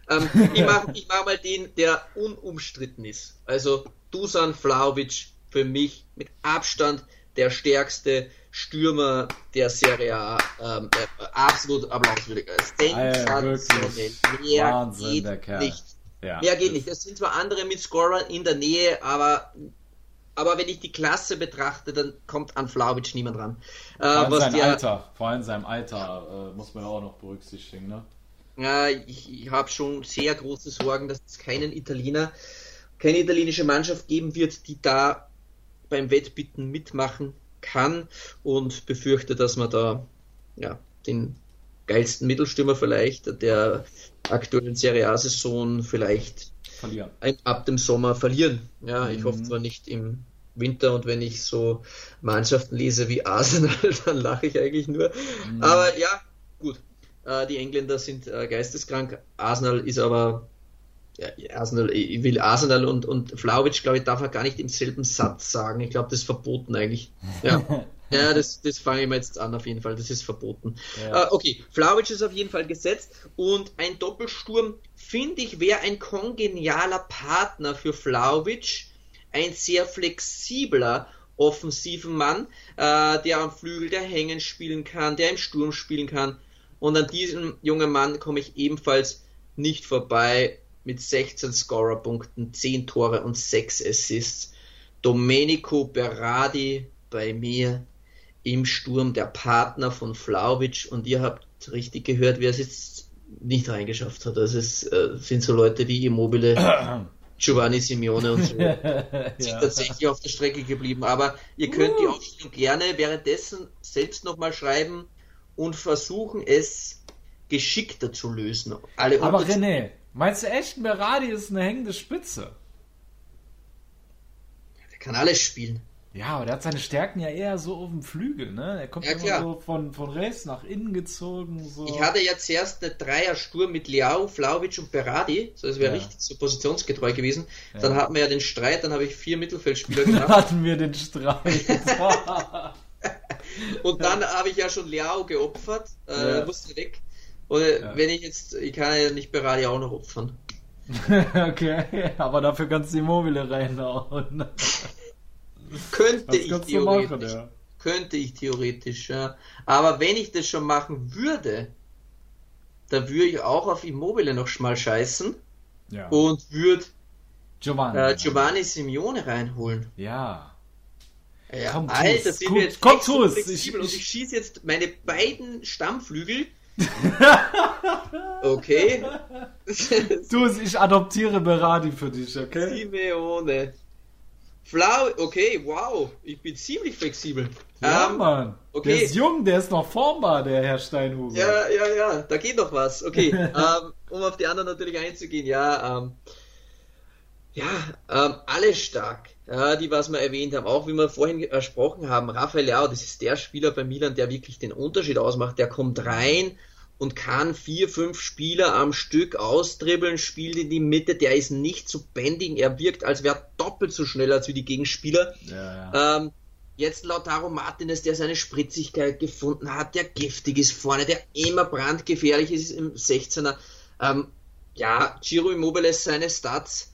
Ähm, ich mache ich mach mal den, der unumstritten ist. Also Dusan Vlaovic für mich mit Abstand der stärkste Stürmer der Serie A. Ähm, äh, absolut applauswürdig. Sensationell. Mehr Wahnsinn, geht nicht. Ja, Mehr geht nicht. Es sind zwar andere mit Scorer in der Nähe, aber aber wenn ich die Klasse betrachte, dann kommt an Flauwitsch niemand ran. Äh, vor allem sein der, Alter, vor allem seinem Alter äh, muss man ja auch noch berücksichtigen, ne? Ja, ich, ich habe schon sehr große Sorgen, dass es keinen Italiener, keine italienische Mannschaft geben wird, die da beim Wettbitten mitmachen kann und befürchte, dass man da ja, den geilsten Mittelstürmer vielleicht der aktuellen Serie A-Saison vielleicht verlieren. ab dem Sommer verlieren. Ja, ich mhm. hoffe zwar nicht im Winter und wenn ich so Mannschaften lese wie Arsenal, dann lache ich eigentlich nur. Mhm. Aber ja, gut. Äh, die Engländer sind äh, geisteskrank. Arsenal ist aber ja, Arsenal, ich will Arsenal und, und Flauwitsch, glaube ich, darf er gar nicht im selben Satz sagen. Ich glaube, das ist verboten eigentlich. Ja. Ja, das, das fange ich mir jetzt an auf jeden Fall. Das ist verboten. Ja. Äh, okay, Flauwitsch ist auf jeden Fall gesetzt und ein Doppelsturm finde ich wäre ein kongenialer Partner für Flauwitsch, ein sehr flexibler offensiven Mann, äh, der am Flügel, der hängen spielen kann, der im Sturm spielen kann. Und an diesem jungen Mann komme ich ebenfalls nicht vorbei mit 16 Scorerpunkten, 10 Tore und 6 Assists. Domenico Berardi bei mir im Sturm der Partner von Flauwitsch und ihr habt richtig gehört, wer es jetzt nicht reingeschafft hat. Also es äh, sind so Leute wie Immobile, Giovanni Simeone und so. ja. sind tatsächlich auf der Strecke geblieben. Aber ihr könnt uh. die Aufstellung gerne währenddessen selbst nochmal schreiben und versuchen es geschickter zu lösen. Alle Aber René, meinst du echt, Meradi ist eine hängende Spitze? Der kann alles spielen. Ja, aber der hat seine Stärken ja eher so auf dem Flügel, ne? Er kommt ja, immer so von, von rechts nach innen gezogen. So. Ich hatte jetzt erst eine Dreierstur mit Liao, Flauwitsch und Berardi, so das wäre ja. richtig so positionsgetreu gewesen. Ja. Dann hatten wir ja den Streit, dann habe ich vier Mittelfeldspieler gemacht. Dann hatten wir den Streit. und dann habe ich ja schon Liao geopfert, äh, musste weg. Oder wenn ich jetzt, ich kann ja nicht Berardi auch noch opfern. okay, aber dafür kannst du die Mobile reinhauen. Könnte ich theoretisch. machen, ja. Könnte ich theoretisch, ja. Aber wenn ich das schon machen würde, dann würde ich auch auf Immobile noch mal scheißen Ja. und würde Giovanni. äh, Giovanni Simeone reinholen. Ja. Ja, Komm. Alter, sind Komm, wir jetzt komm, echt so flexibel Ich- und ich- ich schieße jetzt meine beiden Stammflügel. okay. Du, ich adoptiere Berardi für dich, okay? Simeone. Flau, okay, wow. Ich bin ziemlich flexibel. Ja, Ähm, Mann. okay. Der ist jung, der ist noch formbar, der Herr Steinhuber. Ja, ja, ja, da geht noch was. Okay, ähm, um auf die anderen natürlich einzugehen, ja, ähm, ja, ähm, alle stark. Ja, die, was wir erwähnt haben, auch wie wir vorhin gesprochen haben, Rafael Leao, das ist der Spieler bei Milan, der wirklich den Unterschied ausmacht. Der kommt rein und kann vier, fünf Spieler am Stück austribbeln, spielt in die Mitte, der ist nicht zu bändigen, er wirkt, als wäre doppelt so schnell als wie die Gegenspieler. Ja, ja. Ähm, jetzt Lautaro Martinez, der seine Spritzigkeit gefunden hat, der giftig ist vorne, der immer brandgefährlich ist im 16er. Ähm, ja, Giro Immobile seine Stats,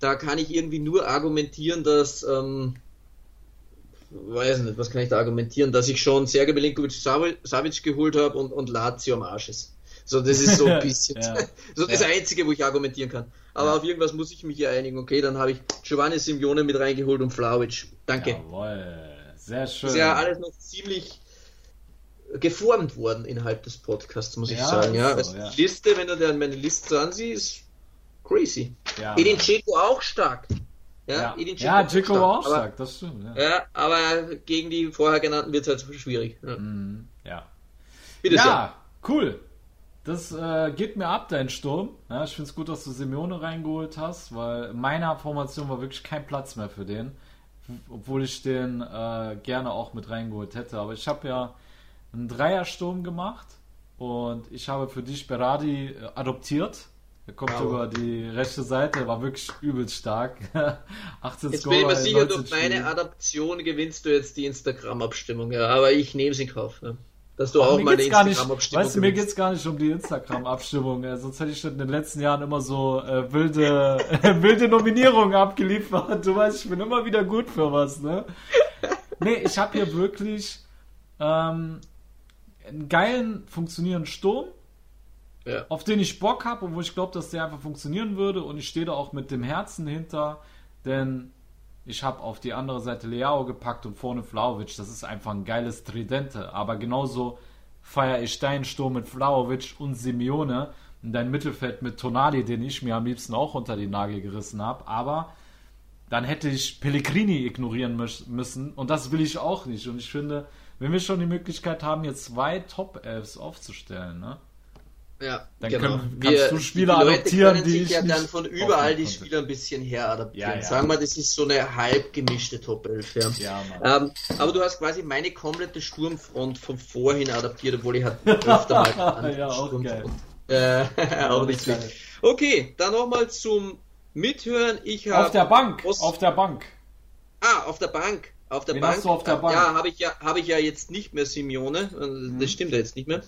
da kann ich irgendwie nur argumentieren, dass, ähm, weiß nicht, was kann ich da argumentieren, dass ich schon Sergej Milinkovic Savic geholt habe und, und Lazio am Arsch ist. So, das ist so ein bisschen Ja. so das Ja. Einzige, wo ich argumentieren kann. Aber auf irgendwas muss ich mich hier einigen. Okay, dann habe ich Giovanni Simeone mit reingeholt und Flauic. Danke. Jawohl. Sehr schön. Ist ja alles noch ziemlich geformt worden innerhalb des Podcasts, muss ich Ja, sagen. Ja, so, also ja. die Liste, wenn du dir meine Liste ansiehst, crazy. ja, Edin Dzeko auch stark. Ja, ja. Ja, Chico war auch aber, stark, das stimmt. Ja. Ja, aber gegen die vorher genannten wird es halt schwierig. Ja. Mhm, ja. Bitte sehr. Ja, cool. Das äh, geht mir ab, dein Sturm. Ja, ich finde es gut, dass du Simeone reingeholt hast, weil in meiner Formation war wirklich kein Platz mehr für den. Obwohl ich den äh, gerne auch mit reingeholt hätte. Aber ich habe ja einen Dreiersturm gemacht und ich habe für dich Berardi äh, adoptiert. Er kommt Wow. über die rechte Seite, war wirklich übelst stark. 18 Jetzt bin ich mir Scorer sicher, 19 durch meine. Adaption gewinnst du jetzt die Instagram-Abstimmung. Ja, aber ich nehme sie in Kauf. Ja. Dass du auch mir meine Instagram-Abstimmung weißt du, mir gewinnst. geht's gar nicht um die Instagram-Abstimmung. Äh, sonst hätte ich schon in den letzten Jahren immer so äh, wilde, wilde Nominierungen abgeliefert. Du weißt, ich bin immer wieder gut für was, ne? Nee, ich habe hier wirklich ähm, einen geilen, funktionierenden Sturm, Ja. auf den ich Bock habe und wo ich glaube, dass der einfach funktionieren würde. Und ich stehe da auch mit dem Herzen hinter, denn ich habe auf die andere Seite Leao gepackt und vorne Vlaovic. Das ist einfach ein geiles Tridente. Aber genauso feiere ich deinen Sturm mit Vlaovic und Simeone und dein Mittelfeld mit Tonali, den ich mir am liebsten auch unter die Nagel gerissen habe. Aber dann hätte ich Pellegrini ignorieren mü- müssen und das will ich auch nicht. Und ich finde, wenn wir schon die Möglichkeit haben, jetzt zwei Top-Elves aufzustellen, ne? Ja, Dann genau. können- kannst du Spieler die Leute adoptieren, können die sich ich ja dann von überall die. Spieler ein bisschen her adaptieren. Ja, ja. Sagen wir, das ist so eine halb gemischte Top 11. Ja. Ja. Ähm, aber du hast quasi meine komplette Sturmfront von vorhin adaptiert, obwohl ich halt öfter mal an Ja, auch Sturmfront. Äh, auch nicht geil. Okay, dann nochmal zum Mithören. Ich Auf der Bank, Ost- auf der Bank. Ah, auf der Bank. Auf der Wen Bank. hast du auf der Bank? Ja, habe ich ja, habe ich ja jetzt nicht mehr Simeone. Äh, Mhm. Das stimmt ja jetzt nicht mehr.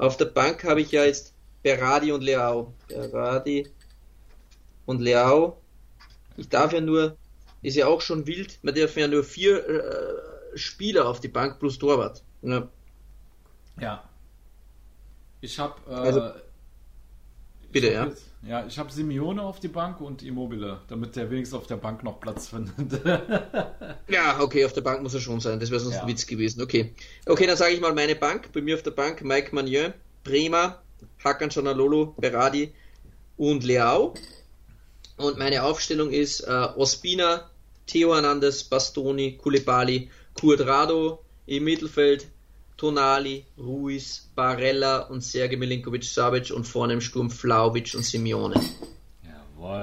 Auf der Bank habe ich ja jetzt Berardi und Leao. Berardi und Leao. Ich darf ja nur, ist ja auch schon wild, man darf ja nur vier äh, Spieler auf die Bank plus Torwart. Ja. Ja. Ich habe äh, Also, bitte, ja. jetzt- ja, ich habe Simeone auf die Bank und Immobile, damit der wenigstens auf der Bank noch Platz findet. Ja, okay, auf der Bank muss er schon sein. Das wäre sonst Ja. ein Witz gewesen. Okay. Okay, dann sage ich mal meine Bank. Bei mir auf der Bank Mike Magnier, Bremer, Hakan Chanalolo, Berardi und Leao. Und meine Aufstellung ist äh, Ospina, Theo Hernandez, Bastoni, Koulibaly, Cuadrado im Mittelfeld, Tonali, Ruiz, Barella und Sergej Milinkovic-Savic und vorne im Sturm Flauvic und Simeone. Jawohl.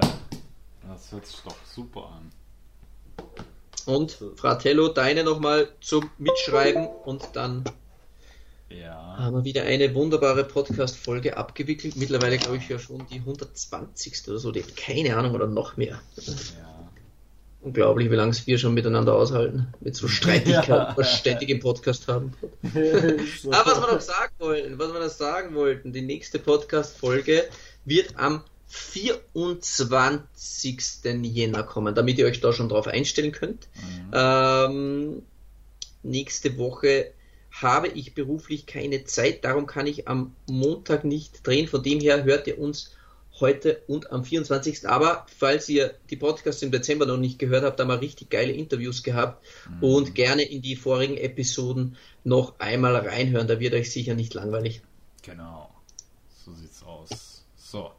Das hört sich doch super an. Und Fratello, deine nochmal zum Mitschreiben und dann Ja. haben wir wieder eine wunderbare Podcast-Folge abgewickelt. Mittlerweile glaube ich ja schon die 120. oder so, die, keine Ahnung, oder noch mehr. ja. Unglaublich, wie lange es wir schon miteinander aushalten, mit so Streitigkeiten, Ja. was ständig im Podcast haben. Aber was wir noch sagen wollten, was wir noch sagen wollten, die nächste Podcast-Folge wird am 24. Jänner kommen, damit ihr euch da schon drauf einstellen könnt. Mhm. Ähm, nächste Woche habe ich beruflich keine Zeit, darum kann ich am Montag nicht drehen. Von dem her hört ihr uns heute und am 24. Aber falls ihr die Podcasts im Dezember noch nicht gehört habt, haben wir richtig geile Interviews gehabt mhm. und gerne in die vorigen Episoden noch einmal reinhören. Da wird euch sicher nicht langweilig. Genau. So sieht's aus. So.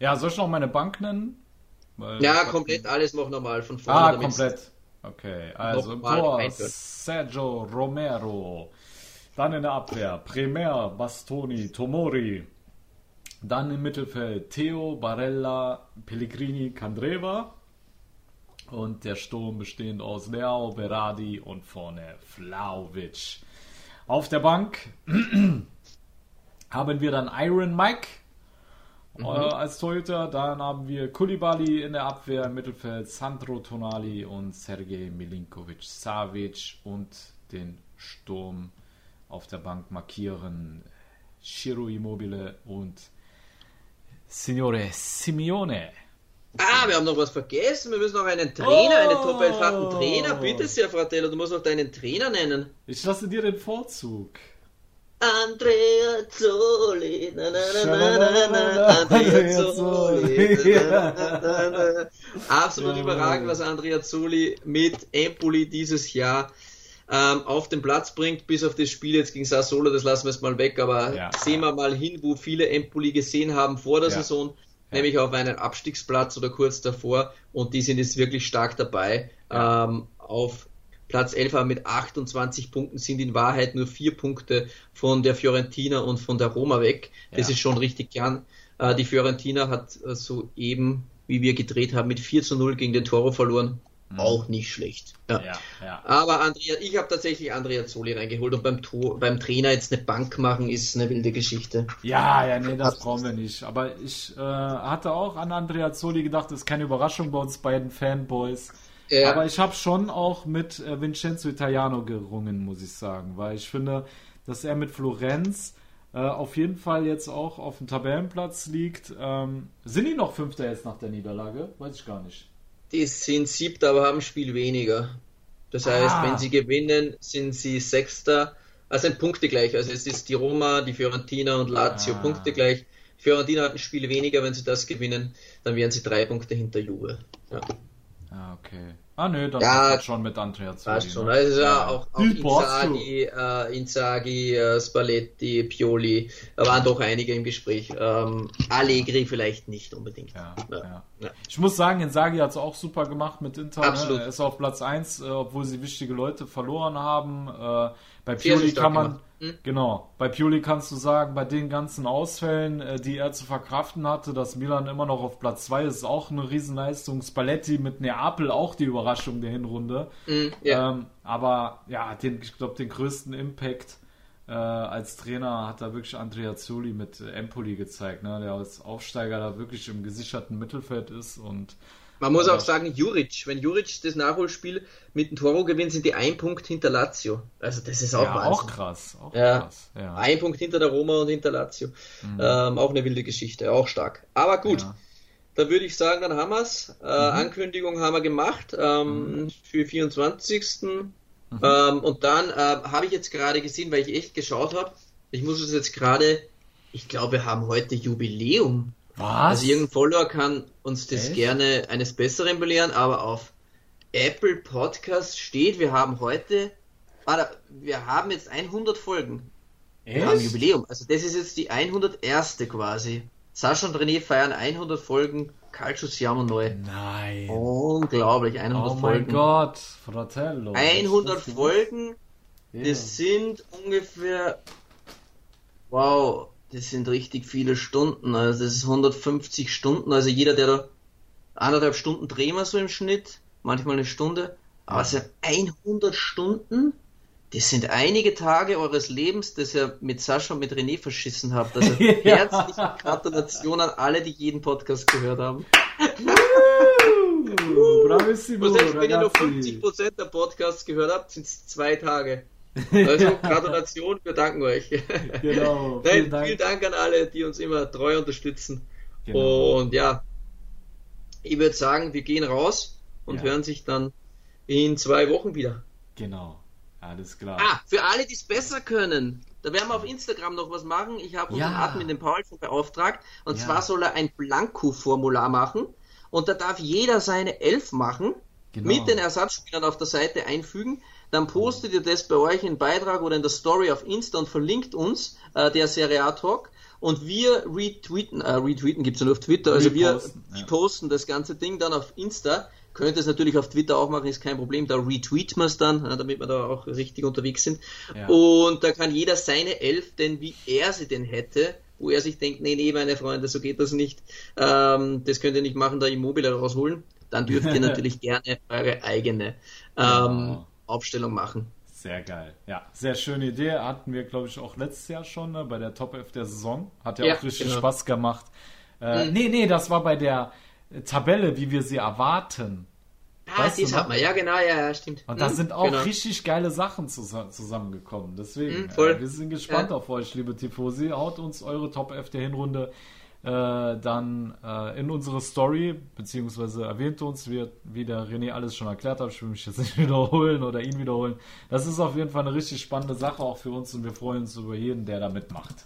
Ja, soll ich noch meine Bank nennen? Weil ja, komplett alles noch normal von vorne. Ah, komplett. Okay, also Tor Sergio Romero. Dann in der Abwehr Premier, Bastoni, Tomori. Dann im Mittelfeld Theo, Barella, Pellegrini, Candreva. Und der Sturm bestehend aus Leao, Berardi und vorne Flauvic. Auf der Bank haben wir dann Iron Mike mhm. äh, als Torhüter. Dann haben wir Kulibali in der Abwehr, im Mittelfeld Sandro Tonali und Sergej Milinkovic Savic und den Sturm auf der Bank markieren Shiro Immobile und Signore Simeone. Ah, wir haben noch was vergessen. Wir müssen noch einen Trainer, oh. einen Top 11 Trainer. Bitte sehr, Fratello, du musst noch deinen Trainer nennen. Ich lasse dir den Vorzug. Andrea Zoli. Na, na, na, na, na, Andrea Zoli. Absolut überragend, was Andrea Zoli mit Empoli dieses Jahr ähm, auf den Platz bringt, bis auf das Spiel jetzt gegen Sassolo, das lassen wir jetzt mal weg, aber ja. sehen wir mal hin, wo viele Empoli gesehen haben vor der ja. Saison, nämlich auf einen Abstiegsplatz oder kurz davor und die sind jetzt wirklich stark dabei. Ähm, auf Platz 11 mit 28 Punkten sind in Wahrheit nur vier Punkte von der Fiorentina und von der Roma weg. Das ist schon richtig gern. Äh, die Fiorentina hat äh, soeben, wie wir gedreht haben, mit 4 zu 0 gegen den Toro verloren. Mhm. Auch nicht schlecht. Ja. Ja, ja. Aber Andrea, ich habe tatsächlich Andrea Zoli reingeholt und beim, Tor, beim Trainer jetzt eine Bank machen ist eine wilde Geschichte. Ja, ja, nee, das brauchen wir nicht. Aber ich äh, hatte auch an Andrea Zoli gedacht, das ist keine Überraschung bei uns beiden Fanboys. Ja. Aber ich habe schon auch mit äh, Vincenzo Italiano gerungen, muss ich sagen, weil ich finde, dass er mit Florenz äh, auf jeden Fall jetzt auch auf dem Tabellenplatz liegt. Ähm, sind die noch Fünfter jetzt nach der Niederlage? Weiß ich gar nicht. Die sind siebter, aber haben ein Spiel weniger. Das heißt, ah. wenn sie gewinnen, sind sie Sechster. Also sind Punkte gleich. Also es ist die Roma, die Fiorentina und Lazio ah. Punkte gleich. Fiorentina hat ein Spiel weniger, wenn sie das gewinnen, dann wären sie drei Punkte hinter Juve. Ja. Ah, okay. Ah, nö, dann ja, schon mit Andrea Zoli. Passt schon. Ne? Also ja, auch, auch Inzaghi, äh, Inzaghi äh, Spalletti, Pioli, da waren doch einige im Gespräch. Ähm, Allegri vielleicht nicht unbedingt. Ja, ja. ja. Ich muss sagen, Inzaghi hat es auch super gemacht mit Inter. Ne? Absolut. Ne? Er ist auf Platz 1, äh, obwohl sie wichtige Leute verloren haben. Äh, bei Pioli kann man... Hm? Genau. Bei Pioli kannst du sagen, bei den ganzen Ausfällen, äh, die er zu verkraften hatte, dass Milan immer noch auf Platz 2 ist, ist auch eine Riesenleistung. Spalletti mit Neapel auch die Überraschung der Hinrunde. Mm, yeah. ähm, aber ja, den, ich glaube, den größten Impact äh, als Trainer hat da wirklich Andrea Zoli mit Empoli gezeigt, ne? der als Aufsteiger da wirklich im gesicherten Mittelfeld ist und man muss auch sagen, Juric, wenn Juric das Nachholspiel mit dem Toro gewinnt, sind die ein Punkt hinter Lazio. Also das ist auch ja, auch krass. Auch ja. krass. Ja. Ein Punkt hinter der Roma und hinter Lazio. Mhm. Ähm, auch eine wilde Geschichte, auch stark. Aber gut, ja. dann würde ich sagen, dann haben wir es. Äh, mhm. Ankündigung haben wir gemacht ähm, mhm. für 24. Mhm. Ähm, und dann äh, habe ich jetzt gerade gesehen, weil ich echt geschaut habe, ich muss es jetzt gerade, ich glaube, wir haben heute Jubiläum. Was? Also irgendein Follower kann uns das Echt? gerne eines Besseren belehren, aber auf Apple Podcast steht, wir haben heute, warte, wir haben jetzt 100 Folgen. Echt? Wir haben Jubiläum. Also das ist jetzt die 101. quasi. Sascha und René feiern 100 Folgen Calcio Siamo neu. Nein. Unglaublich, 100 oh Folgen. Oh mein Gott, Fratello. 100 Folgen, yeah. das sind ungefähr, wow, das sind richtig viele Stunden. Also das ist 150 Stunden. Also jeder, der da anderthalb Stunden drehen wir so im Schnitt, manchmal eine Stunde. Aber es sind 100 Stunden. Das sind einige Tage eures Lebens, das ihr mit Sascha und mit René verschissen habt. Also ja. herzliche Gratulation an alle, die jeden Podcast gehört haben. Bravissimo, selbst wenn ihr nur 50% der Podcasts gehört habt, sind es zwei Tage. Also Gratulation, wir danken euch. Genau. Nein, vielen Dank. vielen Dank an alle, die uns immer treu unterstützen. Genau. Und ja, ich würde sagen, wir gehen raus und ja. hören sich dann in zwei Wochen wieder. Genau. Alles klar. Ah, für alle, die es besser können, da werden wir auf Instagram noch was machen. Ich habe unseren ja. Admin, den Paul, schon beauftragt. Und ja. zwar soll er ein Blanko-Formular machen. Und da darf jeder seine Elf machen, genau. mit den Ersatzspielern auf der Seite einfügen. Dann postet ihr das bei euch in Beitrag oder in der Story auf Insta und verlinkt uns äh, der Serie A Talk. Und wir retweeten, äh, retweeten gibt es ja nur auf Twitter, also Reposten, wir ja. posten das ganze Ding dann auf Insta Könnt es natürlich auf Twitter auch machen, ist kein Problem. Da retweet man es dann, damit wir da auch richtig unterwegs sind. Ja. Und da kann jeder seine Elf, denn wie er sie denn hätte, wo er sich denkt, nee, nee, meine Freunde, so geht das nicht. Ähm, das könnt ihr nicht machen, da Immobile rausholen. Dann dürft ihr natürlich gerne eure eigene ähm, genau. Aufstellung machen. Sehr geil. Ja, sehr schöne Idee. Hatten wir, glaube ich, auch letztes Jahr schon ne, bei der Top 11 der Saison. Hat ja, ja auch richtig genau. Spaß gemacht. Äh, mhm. Nee, nee, das war bei der Tabelle, wie wir sie erwarten. Ah, weißt die hat man, ja genau, ja, ja, stimmt. Und da hm, sind auch genau. richtig geile Sachen zusammengekommen. Deswegen, hm, äh, wir sind gespannt ja. auf euch, liebe Tifosi. Haut uns eure Top 11 der Hinrunde äh, dann äh, in unsere Story, beziehungsweise erwähnt uns, wie, wie der René alles schon erklärt hat. Ich will mich jetzt nicht wiederholen oder ihn wiederholen. Das ist auf jeden Fall eine richtig spannende Sache auch für uns und wir freuen uns über jeden, der da mitmacht.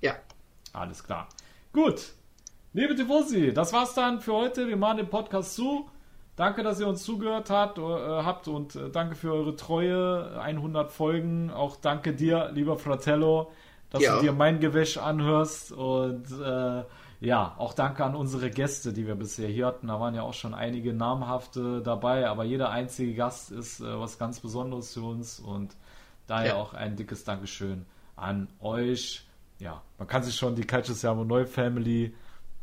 Ja. Alles klar. Gut, Liebe Tifosi, das war's dann für heute. Wir machen den Podcast zu. Danke, dass ihr uns zugehört habt, äh, habt und äh, danke für eure Treue. 100 Folgen. Auch danke dir, lieber Fratello, dass ja. du dir mein Gewäsch anhörst. Und äh, ja, auch danke an unsere Gäste, die wir bisher hier hatten. Da waren ja auch schon einige namhafte dabei, aber jeder einzige Gast ist äh, was ganz Besonderes für uns. Und daher ja. auch ein dickes Dankeschön an euch. Ja, man kann sich schon die Calcius Jamo Neu Family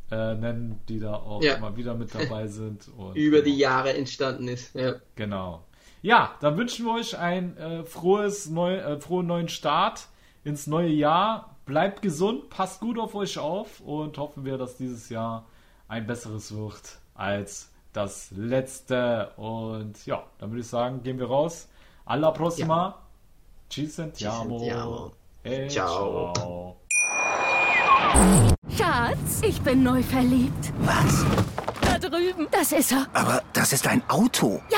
äh, nennen, die da auch ja. immer wieder mit dabei sind. Und, Über die Jahre entstanden ist. Ja. Genau. Ja, dann wünschen wir euch ein äh, frohes neu, äh, frohen neuen Start ins neue Jahr. Bleibt gesund, passt gut auf euch auf und hoffen wir, dass dieses Jahr ein besseres wird als das letzte. Und ja, dann würde ich sagen, gehen wir raus. Alla prossima. Ja. Ci sentiamo. Ci sentiamo. E ciao. ciao. Schatz, ich bin neu verliebt. Was? Da drüben. Das ist er. Aber das ist ein Auto. Ja,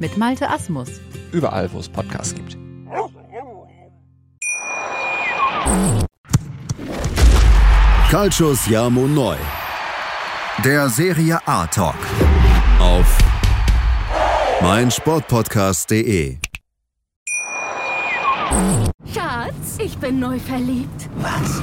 mit Malte Asmus. Überall, wo es Podcasts gibt. Calcius Jamo Neu. Der Serie A Talk. Auf meinsportpodcast.de. Schatz, ich bin neu verliebt. Was?